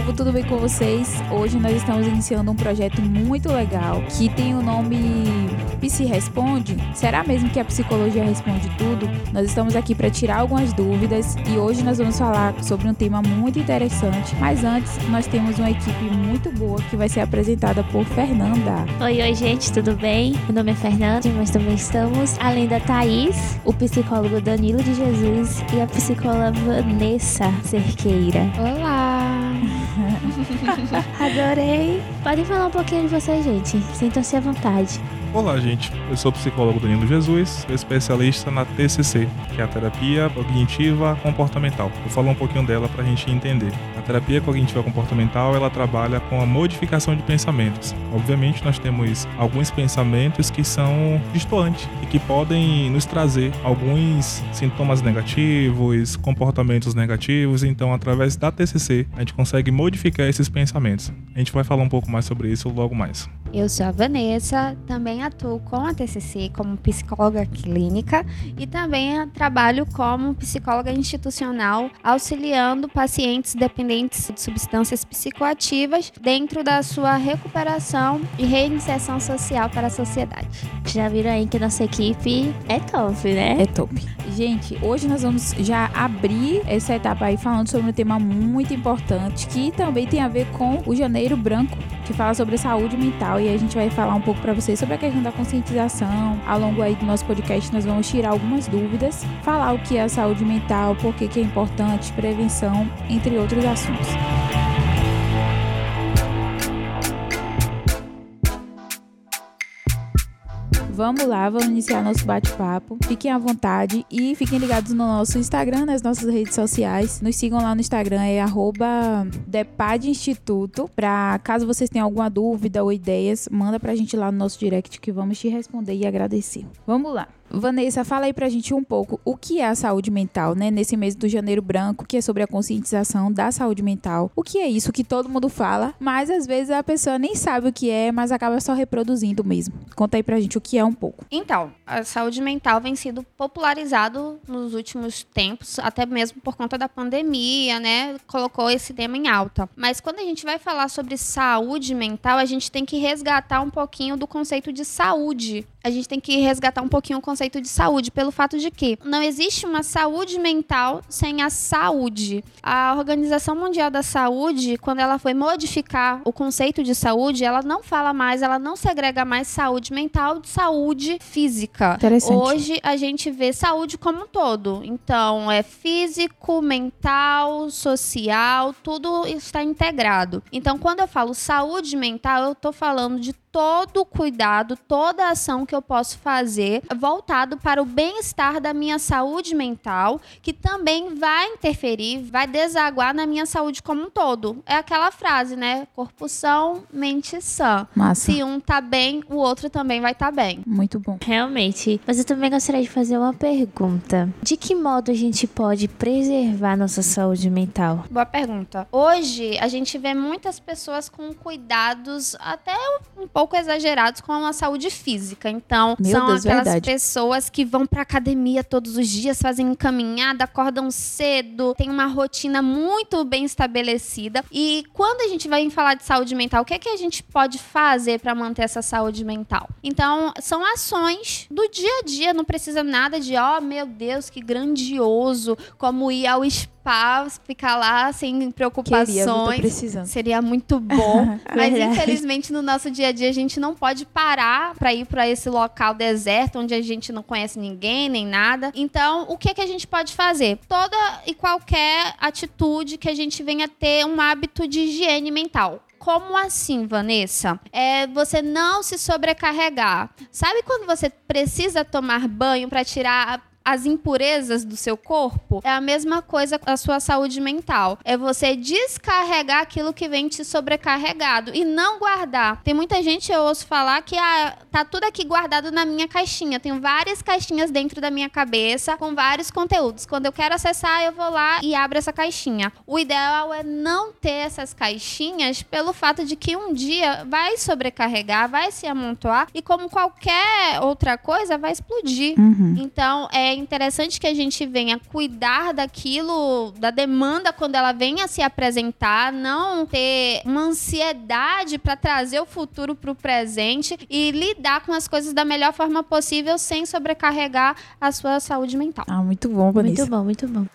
povo, tudo bem com vocês? Hoje nós estamos iniciando um projeto muito legal que tem o nome Psi Responde. Será mesmo que a psicologia responde tudo? Nós estamos aqui para tirar algumas dúvidas e hoje nós vamos falar sobre um tema muito interessante. Mas antes, nós temos uma equipe muito boa que vai ser apresentada por Fernanda. Oi, oi, gente, tudo bem? Meu nome é Fernanda, mas também estamos além da Thaís, o psicólogo Danilo de Jesus e a psicóloga Vanessa Cerqueira. Olá! Adorei! Podem falar um pouquinho de vocês, gente. Sintam-se à vontade. Olá, gente. Eu sou o psicólogo Danilo Jesus, especialista na TCC, que é a terapia cognitiva comportamental. Vou falar um pouquinho dela para a gente entender. A terapia cognitiva comportamental ela trabalha com a modificação de pensamentos. Obviamente, nós temos alguns pensamentos que são distantes e que podem nos trazer alguns sintomas negativos, comportamentos negativos. Então, através da TCC, a gente consegue modificar esses pensamentos. A gente vai falar um pouco mais sobre isso logo mais. Eu sou a Vanessa, também atuo com a TCC como psicóloga clínica e também trabalho como psicóloga institucional, auxiliando pacientes dependentes de substâncias psicoativas dentro da sua recuperação e reinserção social para a sociedade. Já viram aí que nossa equipe é top, né? É top. Gente, hoje nós vamos já abrir essa etapa aí falando sobre um tema muito importante que também tem a ver com o Janeiro Branco, que fala sobre saúde mental e a gente vai falar um pouco para vocês sobre a questão da conscientização. Ao longo aí do nosso podcast nós vamos tirar algumas dúvidas, falar o que é a saúde mental, por que que é importante, prevenção, entre outros assuntos. Vamos lá, vamos iniciar nosso bate-papo. Fiquem à vontade e fiquem ligados no nosso Instagram, nas nossas redes sociais. Nos sigam lá no Instagram, é depadinstituto. Pra caso vocês tenham alguma dúvida ou ideias, manda pra gente lá no nosso direct que vamos te responder e agradecer. Vamos lá. Vanessa, fala aí pra gente um pouco o que é a saúde mental, né? Nesse mês do Janeiro Branco, que é sobre a conscientização da saúde mental. O que é isso que todo mundo fala, mas às vezes a pessoa nem sabe o que é, mas acaba só reproduzindo mesmo. Conta aí pra gente o que é um pouco. Então, a saúde mental vem sendo popularizado nos últimos tempos, até mesmo por conta da pandemia, né? Colocou esse tema em alta. Mas quando a gente vai falar sobre saúde mental, a gente tem que resgatar um pouquinho do conceito de saúde. A gente tem que resgatar um pouquinho o conceito de saúde, pelo fato de que não existe uma saúde mental sem a saúde. A Organização Mundial da Saúde, quando ela foi modificar o conceito de saúde, ela não fala mais, ela não segrega mais saúde mental de saúde física. Interessante. Hoje a gente vê saúde como um todo. Então, é físico, mental, social, tudo está integrado. Então, quando eu falo saúde mental, eu estou falando de todo o cuidado, toda a ação que eu posso fazer voltado para o bem-estar da minha saúde mental, que também vai interferir, vai desaguar na minha saúde como um todo. É aquela frase, né? Corpo são, mente sã. Massa. Se um tá bem, o outro também vai estar tá bem. Muito bom. Realmente. Mas eu também gostaria de fazer uma pergunta. De que modo a gente pode preservar nossa saúde mental? Boa pergunta. Hoje a gente vê muitas pessoas com cuidados até um pouco exagerados com a saúde física. Então, Meu são Deus, aquelas verdade. pessoas que vão pra academia todos os dias, fazem caminhada, acordam cedo, tem uma rotina muito bem estabelecida. E quando a gente vai falar de saúde mental, o que é que a gente pode fazer para manter essa saúde mental? Então, são ações do dia a dia, não precisa nada de, ó, meu Deus, que grandioso, como ir ao spa, ficar lá sem Queria, preocupações. precisando. Seria muito bom, mas infelizmente no nosso dia a dia a gente não pode parar para ir para esse local deserto onde a gente não conhece ninguém nem nada. Então, o que que a gente pode fazer? Toda e qualquer atitude que a gente venha ter um hábito de higiene mental. Como assim, Vanessa? É você não se sobrecarregar. Sabe quando você precisa tomar banho para tirar as impurezas do seu corpo, é a mesma coisa com a sua saúde mental. É você descarregar aquilo que vem te sobrecarregado e não guardar. Tem muita gente, eu ouço falar que ah, tá tudo aqui guardado na minha caixinha. Tenho várias caixinhas dentro da minha cabeça com vários conteúdos. Quando eu quero acessar, eu vou lá e abro essa caixinha. O ideal é não ter essas caixinhas pelo fato de que um dia vai sobrecarregar, vai se amontoar e como qualquer outra coisa vai explodir. Uhum. Então, é interessante que a gente venha cuidar daquilo, da demanda quando ela venha se apresentar, não ter uma ansiedade para trazer o futuro para o presente e lidar com as coisas da melhor forma possível sem sobrecarregar a sua saúde mental. Ah, muito bom, Vanessa. Muito bom, muito bom.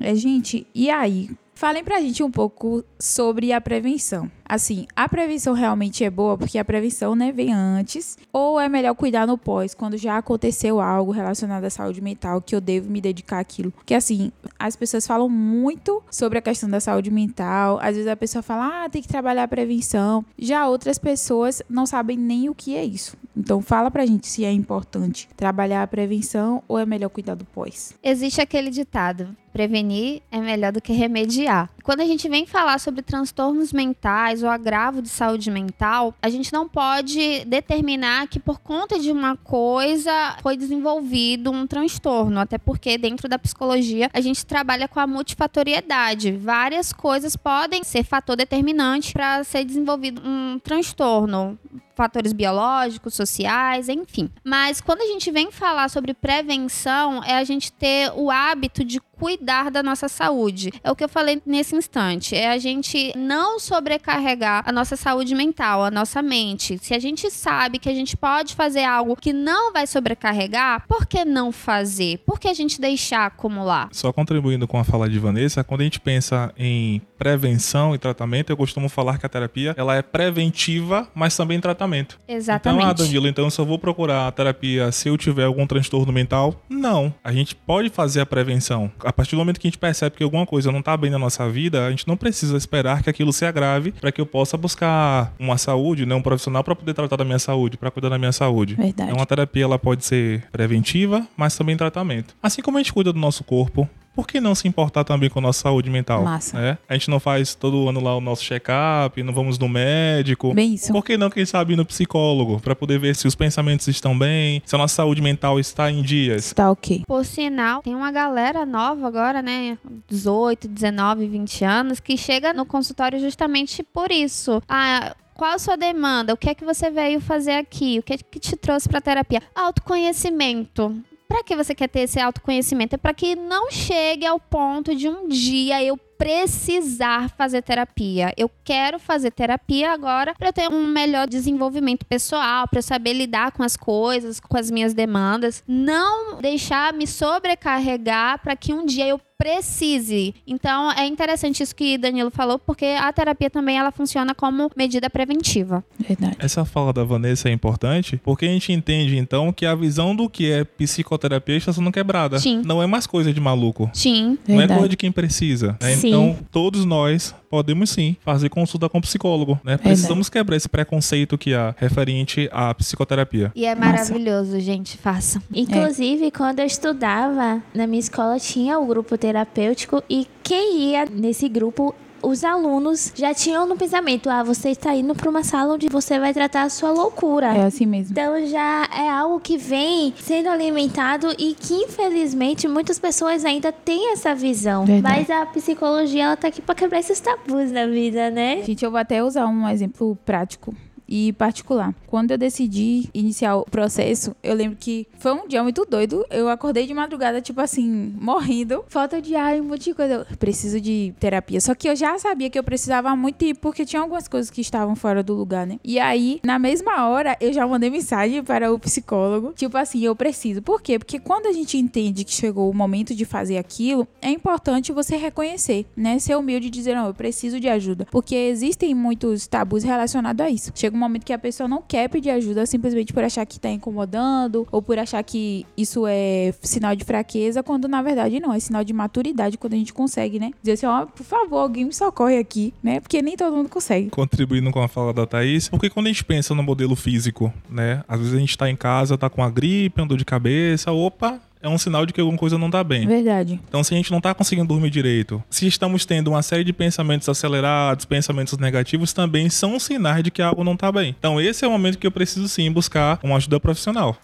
É, gente, e aí? Falem pra gente um pouco sobre a prevenção. Assim, a prevenção realmente é boa porque a prevenção, né, vem antes, ou é melhor cuidar no pós, quando já aconteceu algo relacionado à saúde mental que eu devo me dedicar àquilo. Porque assim, as pessoas falam muito sobre a questão da saúde mental, às vezes a pessoa fala: "Ah, tem que trabalhar a prevenção". Já outras pessoas não sabem nem o que é isso. Então fala pra gente se é importante trabalhar a prevenção ou é melhor cuidar do pós. Existe aquele ditado: prevenir é melhor do que remediar. Quando a gente vem falar sobre transtornos mentais ou agravo de saúde mental, a gente não pode determinar que por conta de uma coisa foi desenvolvido um transtorno, até porque dentro da psicologia a gente trabalha com a multifatoriedade. Várias coisas podem ser fator determinante para ser desenvolvido um transtorno fatores biológicos, sociais, enfim. Mas quando a gente vem falar sobre prevenção, é a gente ter o hábito de cuidar da nossa saúde. É o que eu falei nesse instante. É a gente não sobrecarregar a nossa saúde mental, a nossa mente. Se a gente sabe que a gente pode fazer algo que não vai sobrecarregar, por que não fazer? Por que a gente deixar acumular? Só contribuindo com a fala de Vanessa, quando a gente pensa em prevenção e tratamento, eu costumo falar que a terapia ela é preventiva, mas também tratamento. Exatamente. Então, ah, Danilo, então eu só vou procurar a terapia se eu tiver algum transtorno mental? Não. A gente pode fazer a prevenção. A partir do momento que a gente percebe que alguma coisa não está bem na nossa vida, a gente não precisa esperar que aquilo se agrave para que eu possa buscar uma saúde, né, um profissional para poder tratar da minha saúde, para cuidar da minha saúde. Verdade. Então a terapia ela pode ser preventiva, mas também tratamento. Assim como a gente cuida do nosso corpo, por que não se importar também com a nossa saúde mental? Massa. né? A gente não faz todo ano lá o nosso check-up, não vamos no médico. Bem isso. Por que não, quem sabe, ir no psicólogo para poder ver se os pensamentos estão bem, se a nossa saúde mental está em dias? Tá ok. Por sinal, tem uma galera nova agora, né? 18, 19, 20 anos, que chega no consultório justamente por isso. Ah, qual a sua demanda? O que é que você veio fazer aqui? O que é que te trouxe para terapia? Autoconhecimento. Para que você quer ter esse autoconhecimento? É para que não chegue ao ponto de um dia eu precisar fazer terapia. Eu quero fazer terapia agora para ter um melhor desenvolvimento pessoal, para saber lidar com as coisas, com as minhas demandas, não deixar me sobrecarregar para que um dia eu precise. Então é interessante isso que Danilo falou, porque a terapia também ela funciona como medida preventiva. Verdade. Essa fala da Vanessa é importante porque a gente entende então que a visão do que é psicoterapia está sendo quebrada. Sim. Não é mais coisa de maluco. Sim. Não é Verdade. coisa de quem precisa. né? Sim. Então, todos nós podemos sim fazer consulta com psicólogo. Né? Precisamos quebrar esse preconceito que há referente à psicoterapia. E é maravilhoso, gente, façam. Inclusive, quando eu estudava, na minha escola tinha o grupo terapêutico e quem ia nesse grupo os alunos já tinham no pensamento: ah, você está indo para uma sala onde você vai tratar a sua loucura. É assim mesmo. Então já é algo que vem sendo alimentado e que infelizmente muitas pessoas ainda têm essa visão. Verdade. Mas a psicologia ela tá aqui para quebrar esses tabus na vida, né? Gente, eu vou até usar um exemplo prático e particular. Quando eu decidi iniciar o processo, eu lembro que foi um dia muito doido. Eu acordei de madrugada, tipo assim, morrendo. Falta de ar, um monte de coisa. Eu preciso de terapia. Só que eu já sabia que eu precisava muito ir, porque tinha algumas coisas que estavam fora do lugar, né? E aí, na mesma hora, eu já mandei mensagem para o psicólogo. Tipo assim, eu preciso. Por quê? Porque quando a gente entende que chegou o momento de fazer aquilo, é importante você reconhecer, né? Ser humilde e dizer, não, eu preciso de ajuda. Porque existem muitos tabus relacionados a isso. Chega um momento que a pessoa não quer pedir ajuda simplesmente por achar que tá incomodando ou por achar que isso é sinal de fraqueza, quando na verdade não, é sinal de maturidade quando a gente consegue, né? Dizer assim, ó, por favor, alguém me socorre aqui, né? Porque nem todo mundo consegue. Contribuindo com a fala da Thaís, porque quando a gente pensa no modelo físico, né? Às vezes a gente tá em casa, tá com a gripe, dor de cabeça, opa, é um sinal de que alguma coisa não tá bem. Verdade. Então, se a gente não tá conseguindo dormir direito, se estamos tendo uma série de pensamentos acelerados, pensamentos negativos, também são sinais de que algo não tá bem. Então, esse é o momento que eu preciso sim buscar uma ajuda profissional.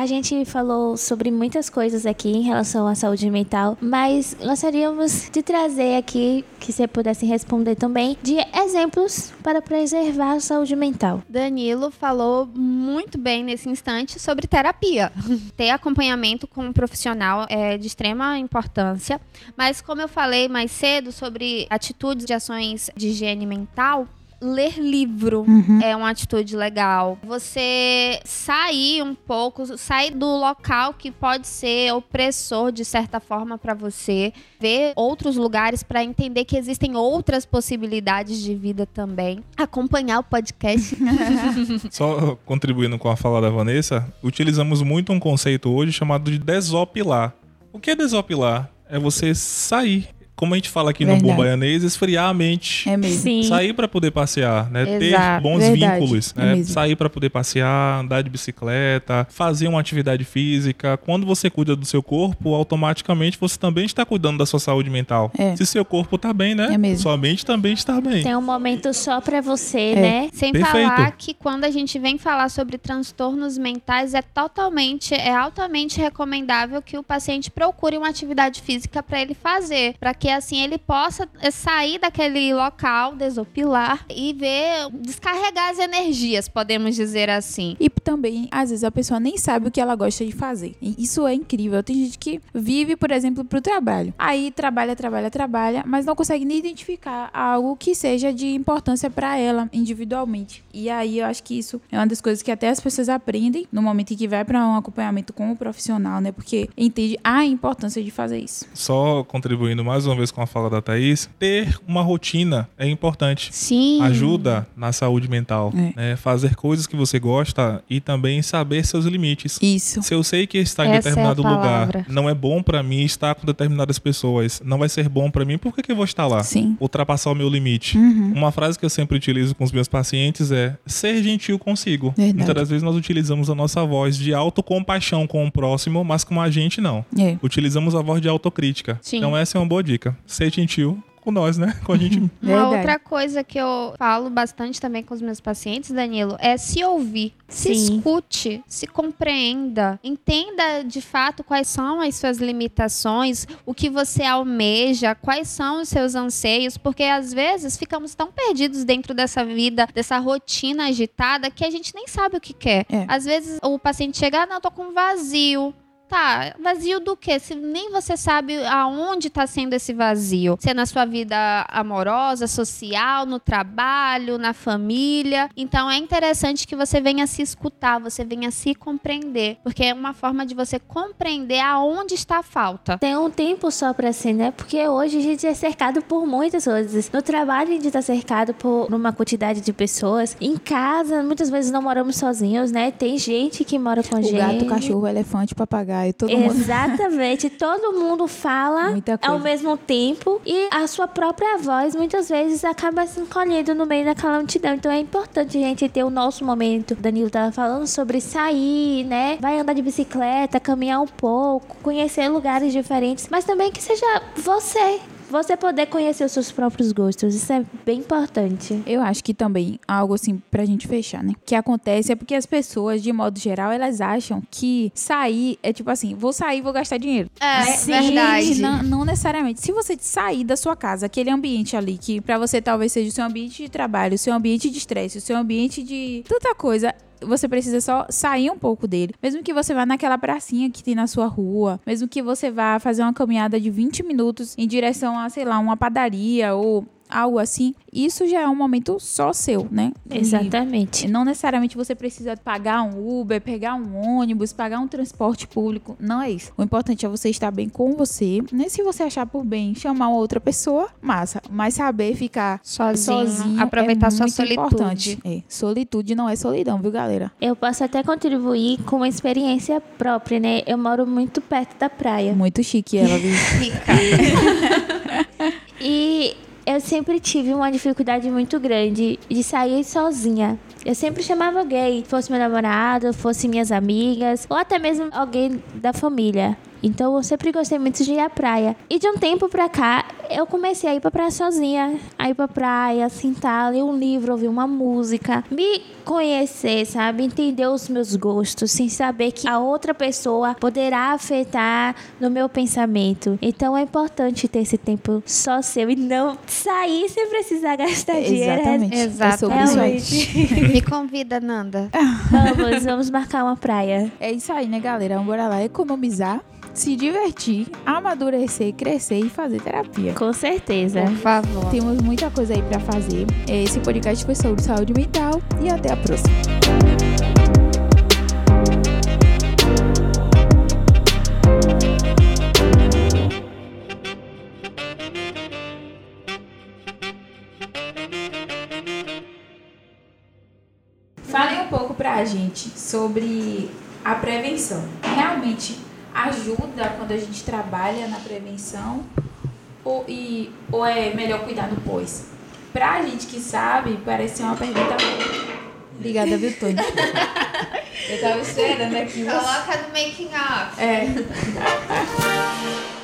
A gente falou sobre muitas coisas aqui em relação à saúde mental, mas gostaríamos de trazer aqui, que você pudesse responder também, de exemplos para preservar a saúde mental. Danilo falou muito bem nesse instante sobre terapia. Ter acompanhamento com um profissional é de extrema importância, mas como eu falei mais cedo sobre atitudes de ações de higiene mental, ler livro Uhum. é uma atitude legal. Você sair um pouco, sair do local que pode ser opressor de certa forma para você, ver outros lugares para entender que existem outras possibilidades de vida também. Acompanhar o podcast. Só contribuindo com a fala da Vanessa, utilizamos muito um conceito hoje chamado de desopilar. O que é desopilar? É você sair. Como a gente fala aqui Verdade. no Bom Baianês, esfriar a mente. É mesmo. Sim. Sair para poder passear, né? Ter Exato, bons verdade, vínculos, é né? mesmo. Sair para poder passear, andar de bicicleta, fazer uma atividade física. Quando você cuida do seu corpo, automaticamente você também está cuidando da sua saúde mental. É. Se seu corpo tá bem, né? É mesmo. Sua mente também está bem. Tem um momento só pra você, É. né? Sem Perfeito. falar que quando a gente vem falar sobre transtornos mentais, é totalmente, é altamente recomendável que o paciente procure uma atividade física para ele fazer, para que assim ele possa eh, sair daquele local, desopilar e ver, descarregar as energias, podemos dizer assim. E também, às vezes, a pessoa nem sabe o que ela gosta de fazer. E isso é incrível. Tem gente que vive, por exemplo, pro trabalho. Aí trabalha, trabalha, trabalha, mas não consegue nem identificar algo que seja de importância pra ela individualmente. E aí eu acho que isso é uma das coisas que até as pessoas aprendem no momento em que vai pra um acompanhamento com o profissional, né? Porque entende a importância de fazer isso. Só contribuindo mais uma vez com a fala da Thaís, ter uma rotina é importante. Sim. Ajuda na saúde mental. É. né? Fazer coisas que você gosta e também saber seus limites. Isso. Se eu sei que estar em Essa é determinado palavra. lugar não é bom pra mim estar com determinadas pessoas, não vai ser bom pra mim, por que, que eu vou estar lá? Sim. Ultrapassar o meu limite. Uhum. Uma frase que eu sempre utilizo com os meus pacientes é ser gentil consigo. Verdade. Muitas das vezes nós utilizamos a nossa voz de autocompaixão com o próximo, mas com a gente não. É. Utilizamos a voz de autocrítica. Sim. Então essa é uma boa dica. Ser gentil com nós, né? Com a gente. Uma Verdade. outra coisa que eu falo bastante também com os meus pacientes, Danilo, é se ouvir. Se Sim. escute, se compreenda, entenda de fato quais são as suas limitações, o que você almeja, quais são os seus anseios, porque às vezes ficamos tão perdidos dentro dessa vida, dessa rotina agitada, que a gente nem sabe o que quer. É. Às vezes o paciente chega, ah, não, eu tô com vazio. Tá, vazio do quê? Se nem você sabe aonde está sendo esse vazio. Se é na sua vida amorosa, social, no trabalho, na família. Então é interessante que você venha se escutar, você venha se compreender. Porque é uma forma de você compreender aonde está a falta. Tem um tempo só pra si, né? Porque hoje a gente é cercado por muitas coisas. No trabalho a gente tá cercado por uma quantidade de pessoas. Em casa, muitas vezes não moramos sozinhos, né? Tem gente que mora com a O gente. gato, cachorro, elefante, todo mundo. Exatamente, todo mundo fala ao mesmo tempo e a sua própria voz muitas vezes acaba se encolhendo no meio daquela multidão. Então é importante a gente ter o nosso momento. O Danilo tava falando sobre sair, né? Vai andar de bicicleta, caminhar um pouco, conhecer lugares diferentes, mas também que seja você. Você poder conhecer os seus próprios gostos, isso é bem importante. Eu acho que também algo assim pra gente fechar, né? Que acontece é porque as pessoas, de modo geral, elas acham que sair é tipo assim, vou sair, vou gastar dinheiro. É, Sim, verdade. Não, não necessariamente. Se você sair da sua casa, aquele ambiente ali que pra você talvez seja o seu ambiente de trabalho, o seu ambiente de estresse, o seu ambiente de tanta coisa, você precisa só sair um pouco dele. Mesmo que você vá naquela pracinha que tem na sua rua, mesmo que você vá fazer uma caminhada de 20 minutos em direção a, sei lá, uma padaria ou algo assim, isso já é um momento só seu, né? E- Exatamente. não necessariamente você precisa pagar um Uber, pegar um ônibus, pagar um transporte público. Não é isso. O importante é você estar bem com você. Né? Se você achar por bem chamar uma outra pessoa, massa. Mas saber ficar Sozinho, sozinho aproveitar é sua muito solitude. importante. É, solitude não é solidão, viu, galera? Eu posso até contribuir com uma experiência própria, né? Eu moro muito perto da praia. Muito chique ela, viu? Sempre tive uma dificuldade muito grande de sair sozinha. Eu sempre chamava alguém, fosse meu namorado, fosse minhas amigas, ou até mesmo alguém da família. Então eu sempre gostei muito de ir à praia. E de um tempo pra cá, eu comecei a ir pra praia sozinha. A ir pra praia, sentar, ler um livro, ouvir uma música. Me conhecer, sabe? Entender os meus gostos, sem saber que a outra pessoa poderá afetar no meu pensamento. Então é importante ter esse tempo só seu e não sair sem precisar gastar dinheiro. Exatamente. Exato. É isso aí. Realmente. Me convida, Nanda. vamos, vamos marcar uma praia. É isso aí, né, galera? Vamos bora lá economizar, se divertir, amadurecer, crescer e fazer terapia. Com certeza. Por favor. Temos muita coisa aí pra fazer. Esse podcast foi sobre saúde mental e até a próxima. Fale um pouco pra gente sobre a prevenção. Realmente ajuda quando a gente trabalha na prevenção ou, e, ou é melhor cuidar no pós? Pra gente que sabe, parece ser uma pergunta. Obrigada, viu, Tony? Eu tava esperando aqui. Coloca no making up. É.